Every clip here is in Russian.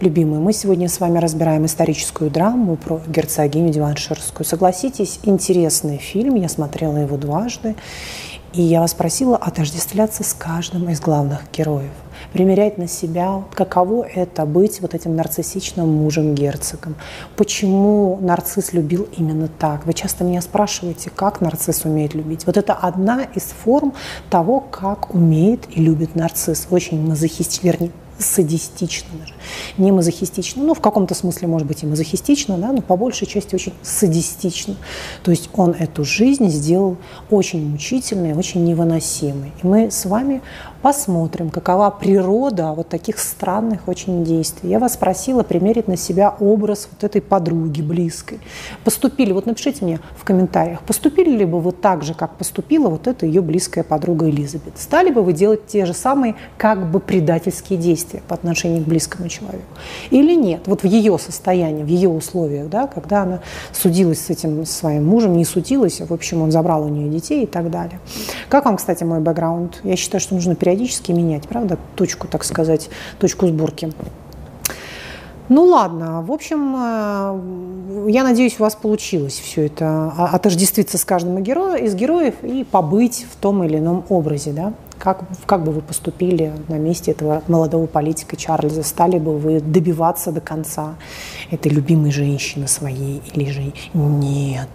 любимые, мы сегодня с вами разбираем историческую драму про герцогиню Диванширскую. Согласитесь, интересный фильм, я смотрела его дважды, и я вас просила отождествляться с каждым из главных героев примерять на себя, каково это быть вот этим нарциссичным мужем-герцогом. Почему нарцисс любил именно так? Вы часто меня спрашиваете, как нарцисс умеет любить. Вот это одна из форм того, как умеет и любит нарцисс. Очень мазохистично, вернее, садистично даже. Не мазохистично, ну, в каком-то смысле, может быть, и мазохистично, да, но по большей части очень садистично. То есть он эту жизнь сделал очень мучительной, очень невыносимой. И мы с вами посмотрим, какова природа вот таких странных очень действий. Я вас просила примерить на себя образ вот этой подруги близкой. Поступили, вот напишите мне в комментариях, поступили ли бы вы так же, как поступила вот эта ее близкая подруга Элизабет? Стали бы вы делать те же самые как бы предательские действия по отношению к близкому человеку? Или нет? Вот в ее состоянии, в ее условиях, да, когда она судилась с этим своим мужем, не судилась, а в общем, он забрал у нее детей и так далее. Как вам, кстати, мой бэкграунд? Я считаю, что нужно периодически менять, правда, точку, так сказать, точку сборки. Ну ладно, в общем, э, я надеюсь, у вас получилось все это отождествиться с каждым из героев и побыть в том или ином образе, да? Как, как бы вы поступили на месте этого молодого политика Чарльза? Стали бы вы добиваться до конца этой любимой женщины своей или же нет?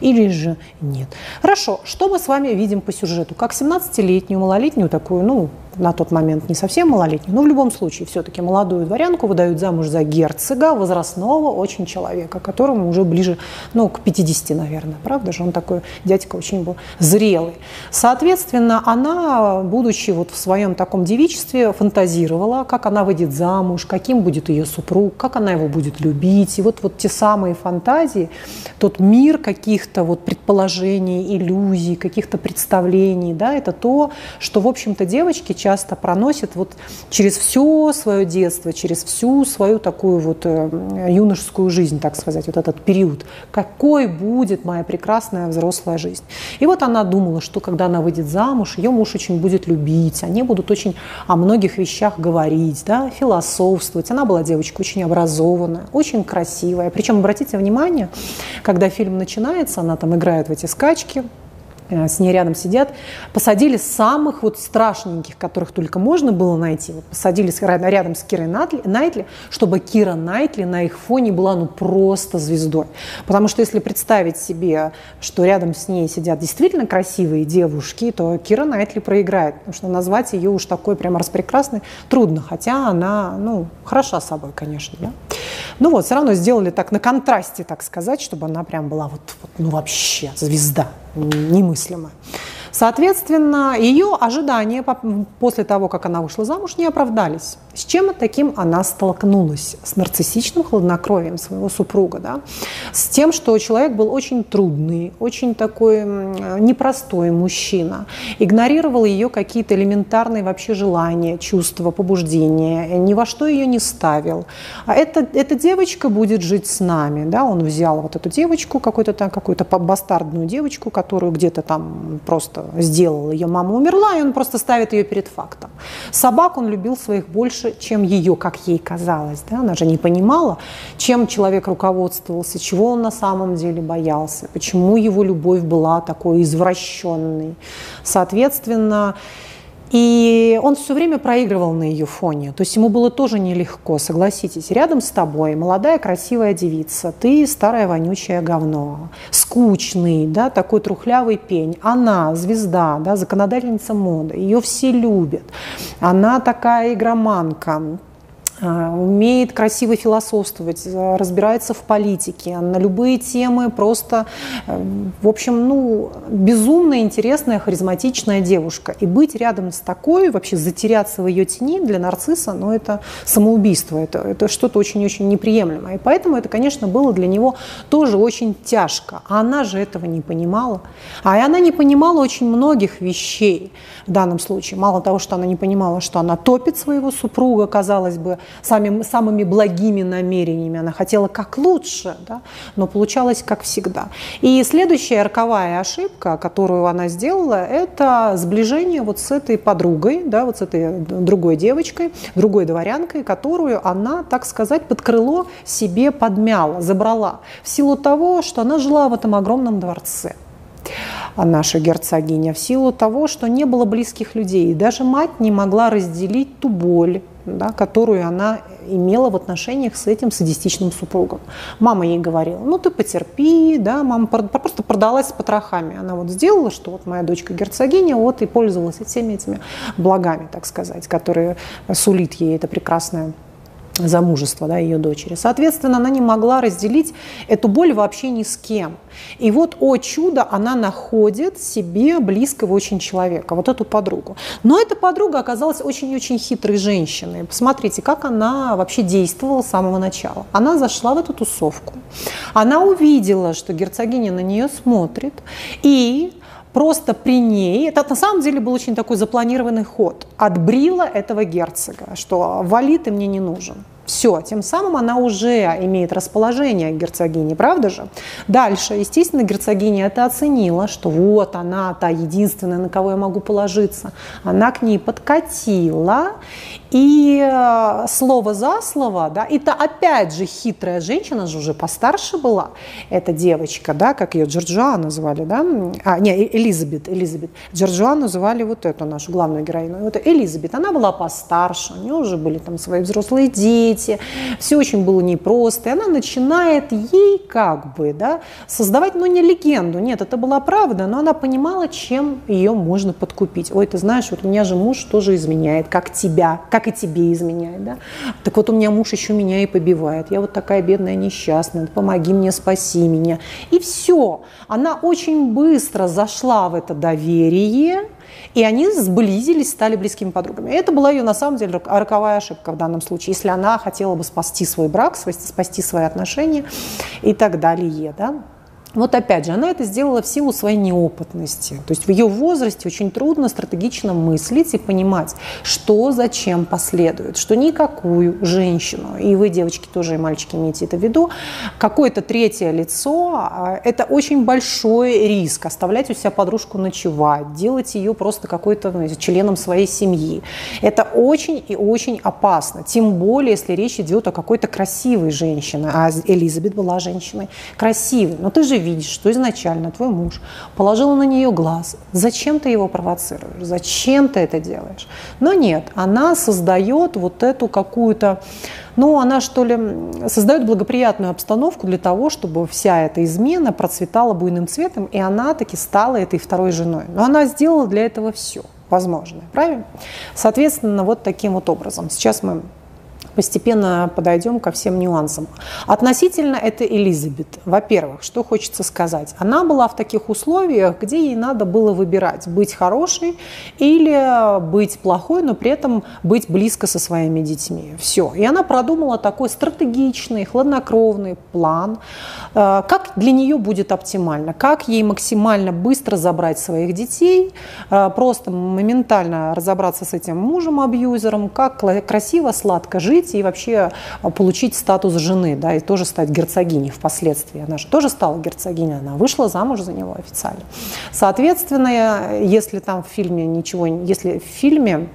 Или же нет? Хорошо, что мы с вами видим по сюжету? Как 17-летнюю, малолетнюю такую, ну, на тот момент не совсем малолетнюю, но в любом случае все-таки молодую дворянку выдают замуж за герцога, возрастного очень человека, которому уже ближе, ну, к 50, наверное, правда же? Он такой дядька очень был зрелый. Соответственно, она, будучи вот в своем таком девичестве, фантазировала, как она выйдет замуж, каким будет ее супруг, как она его будет любить. И вот, вот те самые фантазии, тот мир каких-то вот предположений, иллюзий, каких-то представлений, да, это то, что, в общем-то, девочки часто проносит вот через все свое детство, через всю свою такую вот э, юношескую жизнь, так сказать, вот этот период. Какой будет моя прекрасная взрослая жизнь? И вот она думала, что когда она выйдет замуж, ее муж очень будет любить, они будут очень о многих вещах говорить, да, философствовать. Она была девочка очень образованная, очень красивая. Причем, обратите внимание, когда фильм начинается, она там играет в эти скачки, с ней рядом сидят, посадили самых вот страшненьких, которых только можно было найти, вот посадили рядом с Кирой Найтли, чтобы Кира Найтли на их фоне была ну просто звездой. Потому что если представить себе, что рядом с ней сидят действительно красивые девушки, то Кира Найтли проиграет, потому что назвать ее уж такой прямо распрекрасной трудно, хотя она, ну, хороша собой, конечно, да. Ну вот, все равно сделали так на контрасте, так сказать, чтобы она прям была вот, вот ну вообще звезда немыслимо. Соответственно, ее ожидания после того, как она вышла замуж, не оправдались. С чем таким она столкнулась? С нарциссичным хладнокровием своего супруга, да? с тем, что человек был очень трудный, очень такой непростой мужчина, игнорировал ее какие-то элементарные вообще желания, чувства, побуждения, ни во что ее не ставил. А эта, эта девочка будет жить с нами. Да? Он взял вот эту девочку, какую-то там, какую-то бастардную девочку, которую где-то там просто сделал. Ее мама умерла, и он просто ставит ее перед фактом. Собак он любил своих больше, чем ее, как ей казалось. Да? Она же не понимала, чем человек руководствовался, чего он на самом деле боялся, почему его любовь была такой извращенной. Соответственно, и он все время проигрывал на ее фоне. То есть ему было тоже нелегко, согласитесь. Рядом с тобой молодая красивая девица, ты старое вонючее говно, скучный, да, такой трухлявый пень. Она звезда, да, законодательница моды, ее все любят. Она такая игроманка, умеет красиво философствовать, разбирается в политике, на любые темы просто, э, в общем, ну, безумно интересная, харизматичная девушка. И быть рядом с такой, вообще затеряться в ее тени для нарцисса, ну, это самоубийство, это, это что-то очень-очень неприемлемое. И поэтому это, конечно, было для него тоже очень тяжко. А она же этого не понимала. А она не понимала очень многих вещей в данном случае. Мало того, что она не понимала, что она топит своего супруга, казалось бы, самыми, самыми благими намерениями, она хотела как лучше, да, но получалось как всегда. И следующая роковая ошибка, которую она сделала, это сближение вот с этой подругой, да, вот с этой другой девочкой, другой дворянкой, которую она, так сказать, под крыло себе подмяла, забрала, в силу того, что она жила в этом огромном дворце наша герцогиня, в силу того, что не было близких людей. И даже мать не могла разделить ту боль, да, которую она имела в отношениях с этим садистичным супругом. Мама ей говорила, ну ты потерпи, да, мама просто продалась с потрохами. Она вот сделала, что вот моя дочка герцогиня, вот и пользовалась всеми этими благами, так сказать, которые сулит ей это прекрасное замужества да, ее дочери. Соответственно, она не могла разделить эту боль вообще ни с кем. И вот, о чудо, она находит себе близкого очень человека, вот эту подругу. Но эта подруга оказалась очень-очень хитрой женщиной. Посмотрите, как она вообще действовала с самого начала. Она зашла в эту тусовку, она увидела, что герцогиня на нее смотрит, и просто при ней, это на самом деле был очень такой запланированный ход, отбрила этого герцога, что вали ты мне не нужен. Все, тем самым она уже имеет расположение к герцогине, правда же? Дальше, естественно, герцогиня это оценила, что вот она та единственная, на кого я могу положиться. Она к ней подкатила, и э, слово за слово, да, это опять же хитрая женщина, же уже постарше была, эта девочка, да, как ее Джорджуа называли, да, а, не, э, Элизабет, Элизабет. Джорджуа называли вот эту нашу главную героиню. Вот Элизабет, она была постарше, у нее уже были там свои взрослые дети, все очень было непросто, и она начинает ей как бы, да, создавать, ну, не легенду, нет, это была правда, но она понимала, чем ее можно подкупить. Ой, ты знаешь, вот у меня же муж тоже изменяет, как тебя, как и тебе изменяет, да? Так вот у меня муж еще меня и побивает, я вот такая бедная несчастная, помоги мне, спаси меня. И все. Она очень быстро зашла в это доверие, и они сблизились, стали близкими подругами. И это была ее, на самом деле, роковая ошибка в данном случае, если она хотела бы спасти свой брак, спасти свои отношения и так далее. Да? Вот опять же, она это сделала в силу своей неопытности. То есть в ее возрасте очень трудно стратегично мыслить и понимать, что зачем последует, что никакую женщину, и вы, девочки, тоже и мальчики, имеете это в виду, какое-то третье лицо, а, это очень большой риск оставлять у себя подружку ночевать, делать ее просто какой-то ну, членом своей семьи. Это очень и очень опасно, тем более, если речь идет о какой-то красивой женщине, а Элизабет была женщиной красивой. Но ты же видишь, что изначально твой муж положил на нее глаз. Зачем ты его провоцируешь? Зачем ты это делаешь? Но нет, она создает вот эту какую-то, ну, она что ли создает благоприятную обстановку для того, чтобы вся эта измена процветала буйным цветом, и она таки стала этой второй женой. Но она сделала для этого все возможное, правильно? Соответственно, вот таким вот образом. Сейчас мы постепенно подойдем ко всем нюансам. Относительно это Элизабет. Во-первых, что хочется сказать. Она была в таких условиях, где ей надо было выбирать, быть хорошей или быть плохой, но при этом быть близко со своими детьми. Все. И она продумала такой стратегичный, хладнокровный план, э, как для нее будет оптимально, как ей максимально быстро забрать своих детей, э, просто моментально разобраться с этим мужем-абьюзером, как красиво, сладко жить, жить и вообще а, получить статус жены, да, и тоже стать герцогиней впоследствии. Она же тоже стала герцогиней, она вышла замуж за него официально. Соответственно, если там в фильме ничего, если в фильме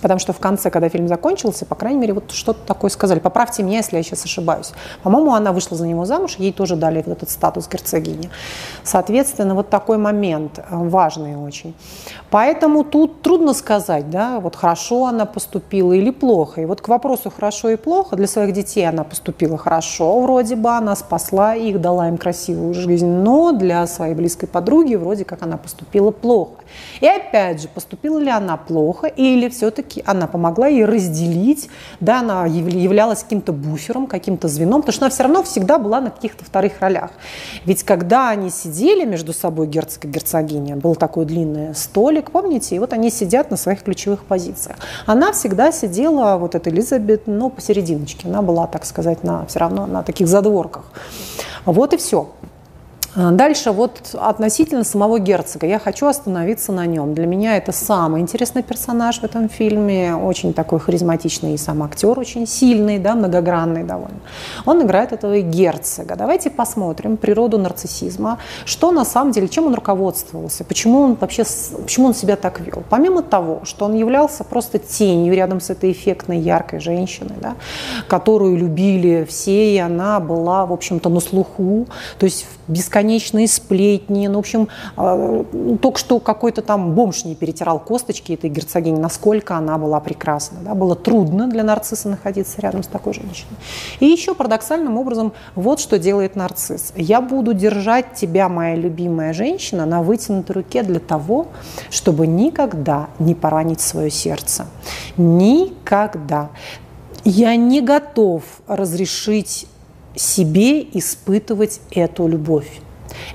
Потому что в конце, когда фильм закончился, по крайней мере, вот что-то такое сказали. Поправьте меня, если я сейчас ошибаюсь. По-моему, она вышла за него замуж, ей тоже дали вот этот статус герцогини. Соответственно, вот такой момент э, важный очень. Поэтому тут трудно сказать, да, вот хорошо она поступила или плохо. И вот к вопросу хорошо и плохо, для своих детей она поступила хорошо, вроде бы она спасла их, дала им красивую жизнь, но для своей близкой подруги вроде как она поступила плохо. И опять же, поступила ли она плохо или все-таки она помогла ей разделить, да, она являлась каким-то буфером, каким-то звеном, потому что она все равно всегда была на каких-то вторых ролях. Ведь когда они сидели между собой, герцог и герцогиня, был такой длинный столик, помните, и вот они сидят на своих ключевых позициях. Она всегда сидела, вот эта Элизабет, ну, посерединочке, она была, так сказать, на, все равно на таких задворках. Вот и все. А, дальше вот относительно самого герцога. Я хочу остановиться на нем. Для меня это самый интересный персонаж в этом фильме. Очень такой харизматичный и сам актер очень сильный, да, многогранный довольно. Он играет этого герцога. Давайте посмотрим природу нарциссизма. Что на самом деле, чем он руководствовался? Почему он вообще, почему он себя так вел? Помимо того, что он являлся просто тенью рядом с этой эффектной, яркой женщиной, да, которую любили все, и она была, в общем-то, на слуху. То есть бесконечные сплетни. Ну, в общем, э, только что какой-то там бомж не перетирал косточки этой герцогини, насколько она была прекрасна. Да? Было трудно для нарцисса находиться рядом с такой женщиной. И еще парадоксальным образом вот что делает нарцисс. Я буду держать тебя, моя любимая женщина, на вытянутой руке для того, чтобы никогда не поранить свое сердце. Никогда. Я не готов разрешить себе испытывать эту любовь.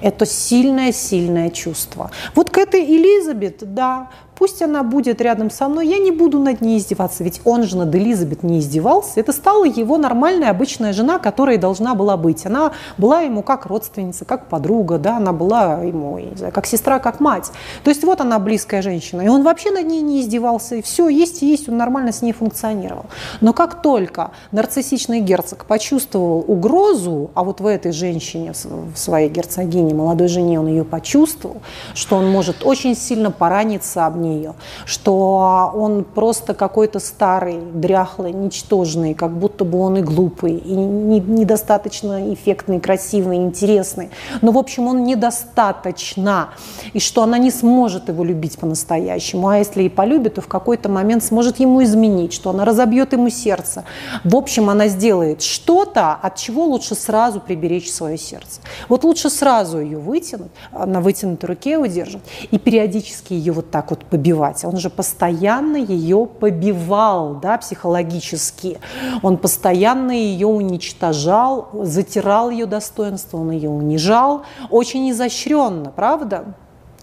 Это сильное-сильное чувство. Вот к этой Элизабет, да, Пусть она будет рядом со мной, я не буду над ней издеваться, ведь он же над Элизабет не издевался. Это стала его нормальная обычная жена, которая должна была быть. Она была ему как родственница, как подруга, да, она была ему, не знаю, как сестра, как мать. То есть вот она близкая женщина, и он вообще над ней не издевался, и все, есть и есть, он нормально с ней функционировал. Но как только нарциссичный герцог почувствовал угрозу, а вот в этой женщине, в своей герцогине, молодой жене, он ее почувствовал, что он может очень сильно пораниться нее, что он просто какой-то старый, дряхлый, ничтожный, как будто бы он и глупый, и недостаточно эффектный, красивый, интересный. Но, в общем, он недостаточно, и что она не сможет его любить по-настоящему, а если и полюбит, то в какой-то момент сможет ему изменить, что она разобьет ему сердце. В общем, она сделает что-то, от чего лучше сразу приберечь свое сердце. Вот лучше сразу ее вытянуть, на вытянутой руке удерживать, и периодически ее вот так вот побивать. Он же постоянно ее побивал да, психологически. Он постоянно ее уничтожал, затирал ее достоинство, он ее унижал. Очень изощренно, правда?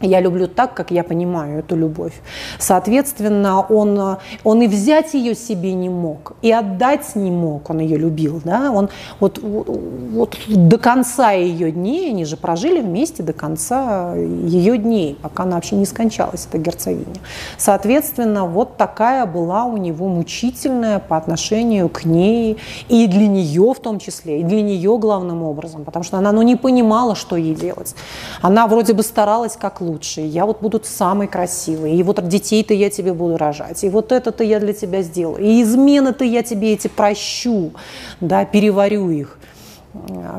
Я люблю так, как я понимаю эту любовь. Соответственно, он, он и взять ее себе не мог, и отдать не мог, он ее любил. Да? Он вот, вот до конца ее дней, они же прожили вместе до конца ее дней, пока она вообще не скончалась, эта герцогиня. Соответственно, вот такая была у него мучительная по отношению к ней, и для нее в том числе, и для нее главным образом, потому что она ну, не понимала, что ей делать. Она вроде бы старалась как лучше, лучший, я вот буду самый красивый, и вот детей-то я тебе буду рожать, и вот это-то я для тебя сделаю, и измены-то я тебе эти прощу, да, переварю их.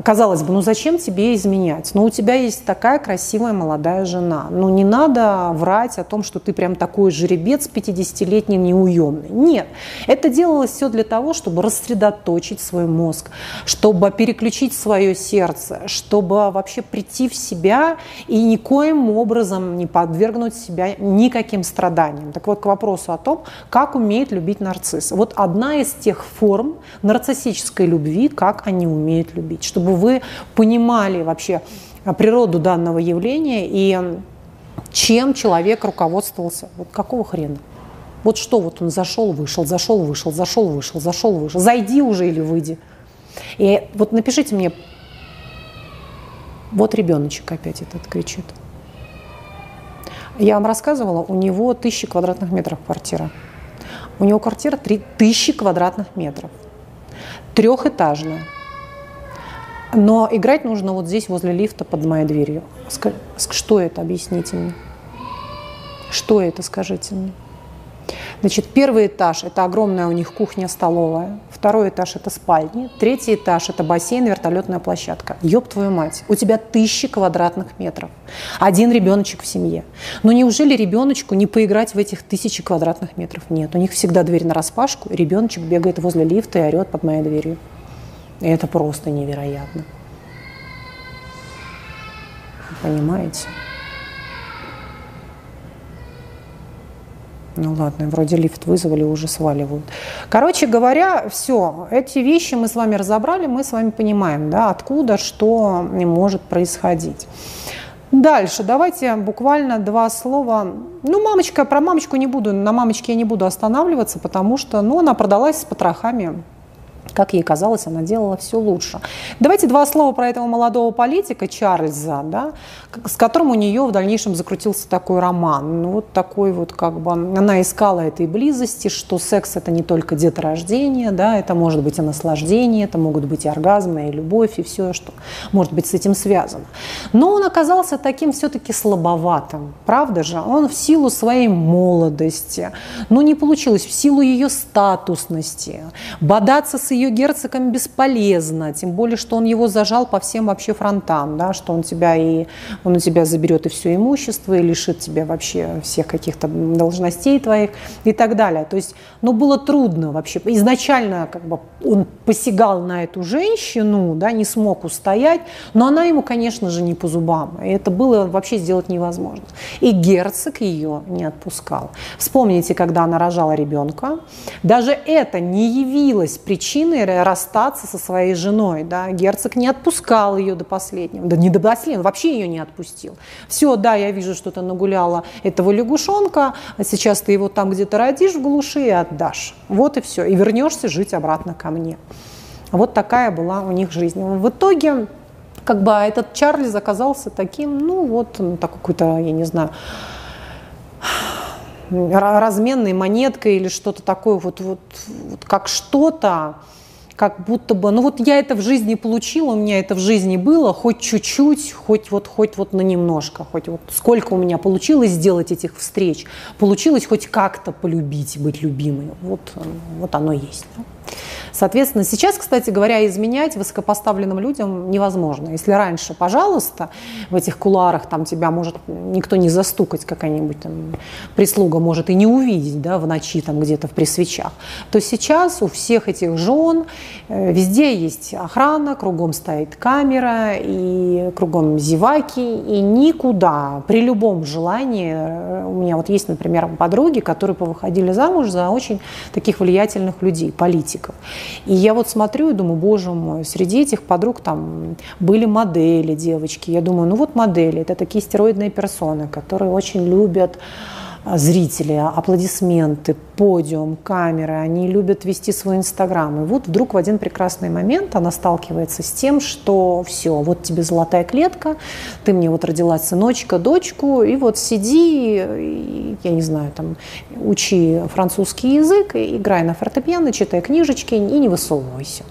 Казалось бы, ну зачем тебе изменять? Ну у тебя есть такая красивая молодая жена. Ну не надо врать о том, что ты прям такой жеребец 50-летний неуемный. Нет, это делалось все для того, чтобы рассредоточить свой мозг, чтобы переключить свое сердце, чтобы вообще прийти в себя и никоим образом не подвергнуть себя никаким страданиям. Так вот, к вопросу о том, как умеет любить нарцисс. Вот одна из тех форм нарциссической любви, как они умеют любить любить, чтобы вы понимали вообще природу данного явления и чем человек руководствовался. Вот какого хрена? Вот что вот он зашел, вышел, зашел, вышел, зашел, вышел, зашел, вышел. Зайди уже или выйди. И вот напишите мне, вот ребеночек опять этот кричит. Я вам рассказывала, у него тысячи квадратных метров квартира. У него квартира 3000 квадратных метров. Трехэтажная. Но играть нужно вот здесь, возле лифта, под моей дверью. Что это? Объясните мне. Что это, скажите мне. Значит, первый этаж – это огромная у них кухня-столовая. Второй этаж – это спальни. Третий этаж – это бассейн, вертолетная площадка. Ёб твою мать, у тебя тысячи квадратных метров. Один ребеночек в семье. Но неужели ребеночку не поиграть в этих тысячи квадратных метров? Нет, у них всегда дверь на распашку, ребеночек бегает возле лифта и орет под моей дверью. И это просто невероятно. Понимаете? Ну ладно, вроде лифт вызвали, уже сваливают. Короче говоря, все, эти вещи мы с вами разобрали, мы с вами понимаем, да, откуда что может происходить. Дальше, давайте буквально два слова. Ну, мамочка, про мамочку не буду, на мамочке я не буду останавливаться, потому что, ну, она продалась с потрохами как ей казалось, она делала все лучше. Давайте два слова про этого молодого политика Чарльза, да, с которым у нее в дальнейшем закрутился такой роман. Ну, вот такой вот, как бы, она искала этой близости, что секс – это не только деторождение, да, это может быть и наслаждение, это могут быть и оргазмы, и любовь, и все, что может быть с этим связано. Но он оказался таким все-таки слабоватым, правда же? Он в силу своей молодости, ну, не получилось, в силу ее статусности, бодаться с ее герцогом бесполезно, тем более, что он его зажал по всем вообще фронтам, да, что он тебя и он у тебя заберет и все имущество, и лишит тебя вообще всех каких-то должностей твоих и так далее. То есть, ну, было трудно вообще. Изначально как бы он посягал на эту женщину, да, не смог устоять, но она ему, конечно же, не по зубам. И это было вообще сделать невозможно. И герцог ее не отпускал. Вспомните, когда она рожала ребенка, даже это не явилось причиной расстаться со своей женой. Да? Герцог не отпускал ее до последнего. Да не до последнего, вообще ее не отпустил. Все, да, я вижу, что ты нагуляла этого лягушонка, а сейчас ты его там где-то родишь в глуши и отдашь. Вот и все. И вернешься жить обратно ко мне. Вот такая была у них жизнь. В итоге как бы этот Чарльз оказался таким, ну вот, такой какой-то, я не знаю, разменной монеткой или что-то такое, вот, вот, вот как что-то, как будто бы, ну вот я это в жизни получила, у меня это в жизни было, хоть чуть-чуть, хоть вот, хоть вот на немножко, хоть вот сколько у меня получилось сделать этих встреч, получилось хоть как-то полюбить, быть любимой, вот, вот оно есть. Соответственно, сейчас, кстати говоря, изменять высокопоставленным людям невозможно. Если раньше, пожалуйста, в этих куларах там тебя может никто не застукать, какая-нибудь там прислуга может и не увидеть, да, в ночи там где-то в пресвечах, то сейчас у всех этих жен э, везде есть охрана, кругом стоит камера, и кругом зеваки, и никуда, при любом желании, э, у меня вот есть, например, подруги, которые повыходили замуж за очень таких влиятельных людей, политиков. И я вот смотрю и думаю, боже мой, среди этих подруг там были модели, девочки. Я думаю, ну вот модели, это такие стероидные персоны, которые очень любят зрители, аплодисменты, подиум, камеры, они любят вести свой инстаграм. И вот вдруг в один прекрасный момент она сталкивается с тем, что все, вот тебе золотая клетка, ты мне вот родила сыночка, дочку, и вот сиди, я не знаю, там, учи французский язык, играй на фортепиано, читай книжечки и не высовывайся.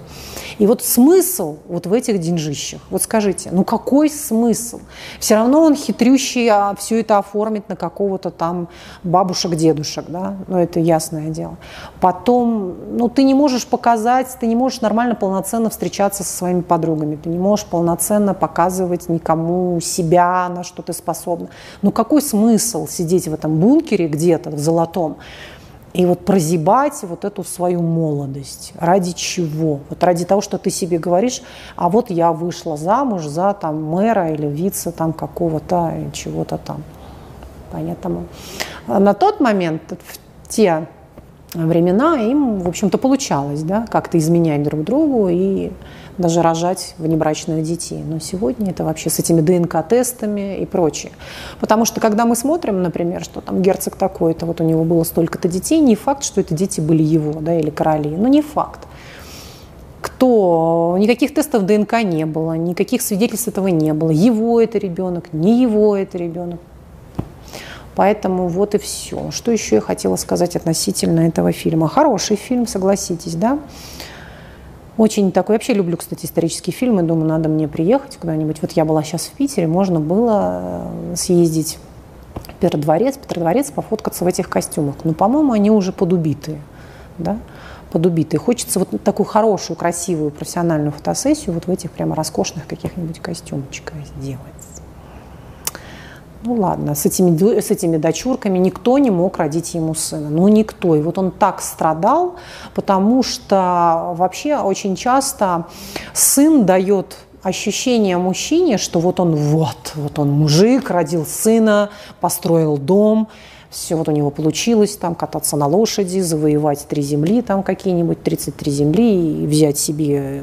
И вот смысл вот в этих деньжищах, вот скажите, ну какой смысл? Все равно он хитрющий, а все это оформит на какого-то там бабушек-дедушек, да, ну это ясное дело. Потом, ну ты не можешь показать, ты не можешь нормально, полноценно встречаться со своими подругами, ты не можешь полноценно показывать никому себя, на что ты способна. Ну какой смысл сидеть в этом бункере где-то, в золотом, и вот прозябать вот эту свою молодость. Ради чего? Вот ради того, что ты себе говоришь, а вот я вышла замуж за там мэра или вице там какого-то чего-то там. Понятно? На тот момент, в те времена, им, в общем-то, получалось, да, как-то изменять друг другу и даже рожать внебрачных детей. Но сегодня это вообще с этими ДНК-тестами и прочее. Потому что когда мы смотрим, например, что там герцог такой-то, вот у него было столько-то детей, не факт, что это дети были его, да, или короли, но не факт. Кто? Никаких тестов ДНК не было, никаких свидетельств этого не было. Его это ребенок, не его это ребенок. Поэтому вот и все. Что еще я хотела сказать относительно этого фильма? Хороший фильм, согласитесь, да? Очень такой, я вообще люблю, кстати, исторические фильмы, думаю, надо мне приехать куда-нибудь. Вот я была сейчас в Питере, можно было э, съездить в Петродворец, Петродворец, пофоткаться в этих костюмах. Но, по-моему, они уже подубитые, да, подубитые. Хочется вот такую хорошую, красивую, профессиональную фотосессию вот в этих прямо роскошных каких-нибудь костюмчиках сделать. Ну ладно, с этими, с этими дочурками никто не мог родить ему сына. Ну никто. И вот он так страдал, потому что вообще очень часто сын дает ощущение мужчине, что вот он вот, вот он мужик, родил сына, построил дом, все вот у него получилось, там кататься на лошади, завоевать три земли, там какие-нибудь 33 земли и взять себе.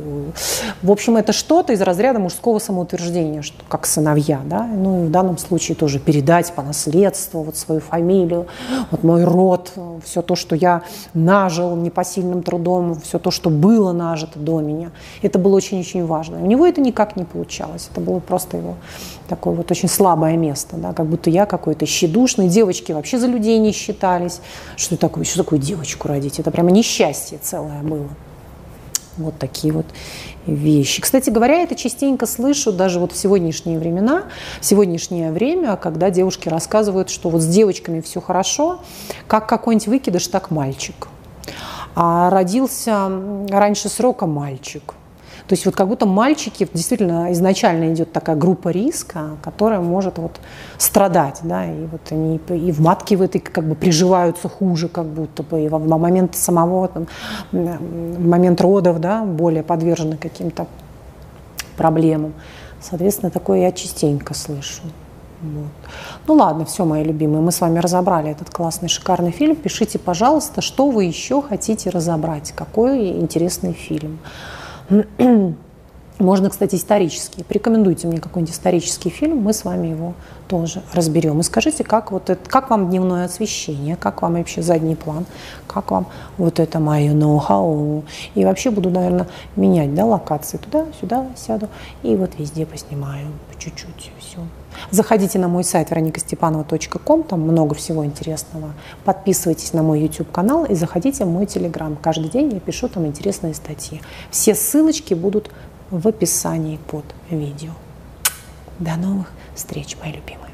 В общем, это что-то из разряда мужского самоутверждения, что, как сыновья, да, ну и в данном случае тоже передать по наследству вот свою фамилию, вот мой род, все то, что я нажил непосильным трудом, все то, что было нажито до меня. Это было очень-очень важно. У него это никак не получалось, это было просто его такое вот очень слабое место, да, как будто я какой-то щедушный, девочки вообще за людей не считались, что такое, что такое девочку родить, это прямо несчастье целое было. Вот такие вот вещи. Кстати говоря, это частенько слышу даже вот в сегодняшние времена, в сегодняшнее время, когда девушки рассказывают, что вот с девочками все хорошо, как какой-нибудь выкидыш, так мальчик. А родился раньше срока мальчик. То есть вот как будто мальчики, действительно изначально идет такая группа риска, которая может вот страдать, да, и вот они и в матке в этой как бы приживаются хуже, как будто бы, и в момент самого, там, в момент родов, да, более подвержены каким-то проблемам. Соответственно, такое я частенько слышу. Вот. Ну ладно, все, мои любимые, мы с вами разобрали этот классный, шикарный фильм. Пишите, пожалуйста, что вы еще хотите разобрать, какой интересный фильм. Можно, кстати, исторический. Порекомендуйте мне какой-нибудь исторический фильм, мы с вами его тоже разберем. И скажите, как, вот это, как вам дневное освещение, как вам вообще задний план, как вам вот это мое ноу-хау. И вообще буду, наверное, менять да, локации. Туда, сюда сяду и вот везде поснимаю по чуть-чуть все. Заходите на мой сайт вероникастепанова.ком, там много всего интересного. Подписывайтесь на мой YouTube-канал и заходите в мой Telegram. Каждый день я пишу там интересные статьи. Все ссылочки будут в описании под видео. До новых встреч, мои любимые.